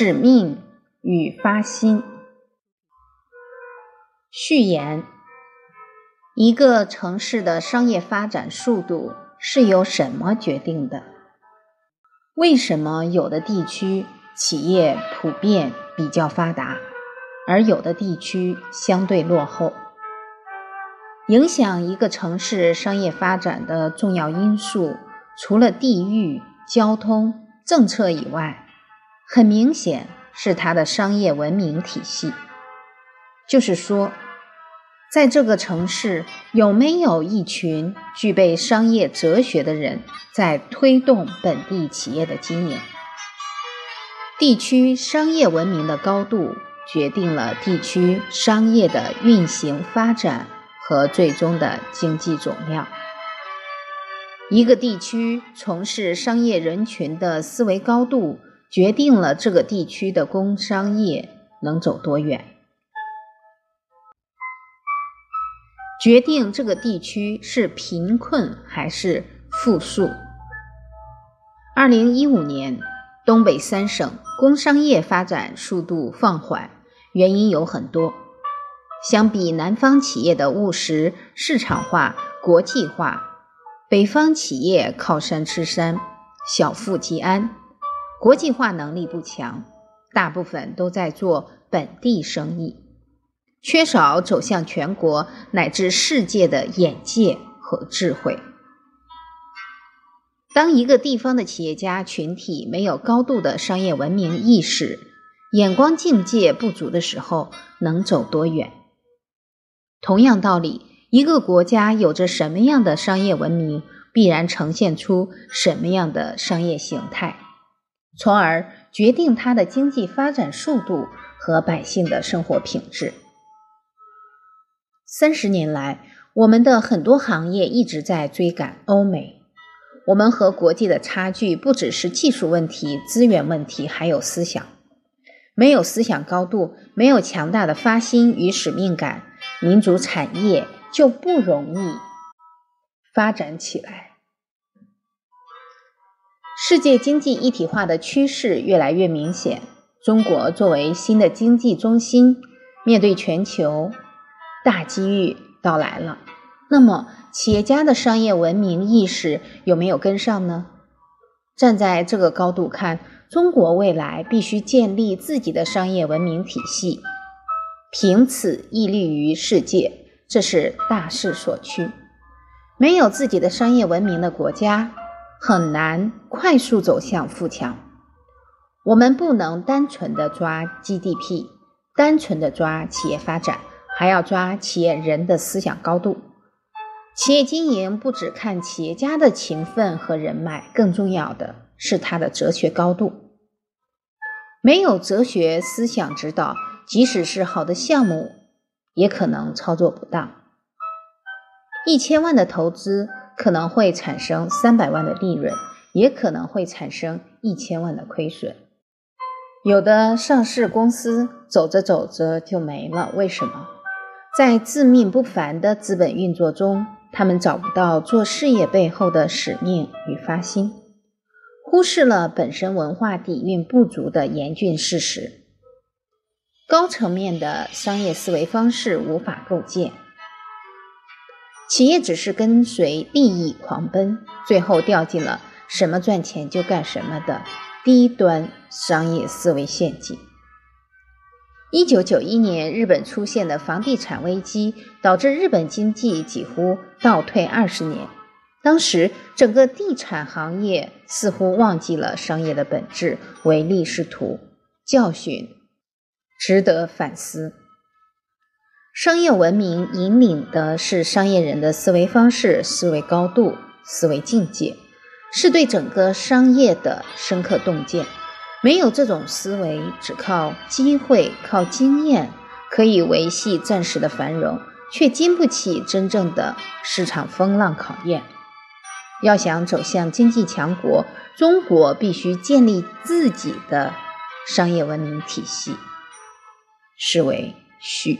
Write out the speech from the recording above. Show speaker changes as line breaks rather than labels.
使命与发心。序言：一个城市的商业发展速度是由什么决定的？为什么有的地区企业普遍比较发达，而有的地区相对落后？影响一个城市商业发展的重要因素，除了地域、交通、政策以外，很明显是它的商业文明体系。就是说，在这个城市有没有一群具备商业哲学的人在推动本地企业的经营？地区商业文明的高度，决定了地区商业的运行发展。和最终的经济总量。一个地区从事商业人群的思维高度，决定了这个地区的工商业能走多远，决定这个地区是贫困还是富庶。二零一五年，东北三省工商业发展速度放缓，原因有很多。相比南方企业的务实、市场化、国际化，北方企业靠山吃山，小富即安，国际化能力不强，大部分都在做本地生意，缺少走向全国乃至世界的眼界和智慧。当一个地方的企业家群体没有高度的商业文明意识，眼光境界不足的时候，能走多远？同样道理，一个国家有着什么样的商业文明，必然呈现出什么样的商业形态，从而决定它的经济发展速度和百姓的生活品质。三十年来，我们的很多行业一直在追赶欧美，我们和国际的差距不只是技术问题、资源问题，还有思想。没有思想高度，没有强大的发心与使命感。民族产业就不容易发展起来。世界经济一体化的趋势越来越明显，中国作为新的经济中心，面对全球大机遇到来了。那么，企业家的商业文明意识有没有跟上呢？站在这个高度看，中国未来必须建立自己的商业文明体系。凭此屹立于世界，这是大势所趋。没有自己的商业文明的国家，很难快速走向富强。我们不能单纯的抓 GDP，单纯的抓企业发展，还要抓企业人的思想高度。企业经营不只看企业家的勤奋和人脉，更重要的是他的哲学高度。没有哲学思想指导。即使是好的项目，也可能操作不当。一千万的投资可能会产生三百万的利润，也可能会产生一千万的亏损。有的上市公司走着走着就没了，为什么？在自命不凡的资本运作中，他们找不到做事业背后的使命与发心，忽视了本身文化底蕴不足的严峻事实。高层面的商业思维方式无法构建，企业只是跟随利益狂奔，最后掉进了什么赚钱就干什么的低端商业思维陷阱。一九九一年，日本出现的房地产危机，导致日本经济几乎倒退二十年。当时，整个地产行业似乎忘记了商业的本质，唯利是图，教训。值得反思。商业文明引领的是商业人的思维方式、思维高度、思维境界，是对整个商业的深刻洞见。没有这种思维，只靠机会、靠经验，可以维系暂时的繁荣，却经不起真正的市场风浪考验。要想走向经济强国，中国必须建立自己的商业文明体系。是为序。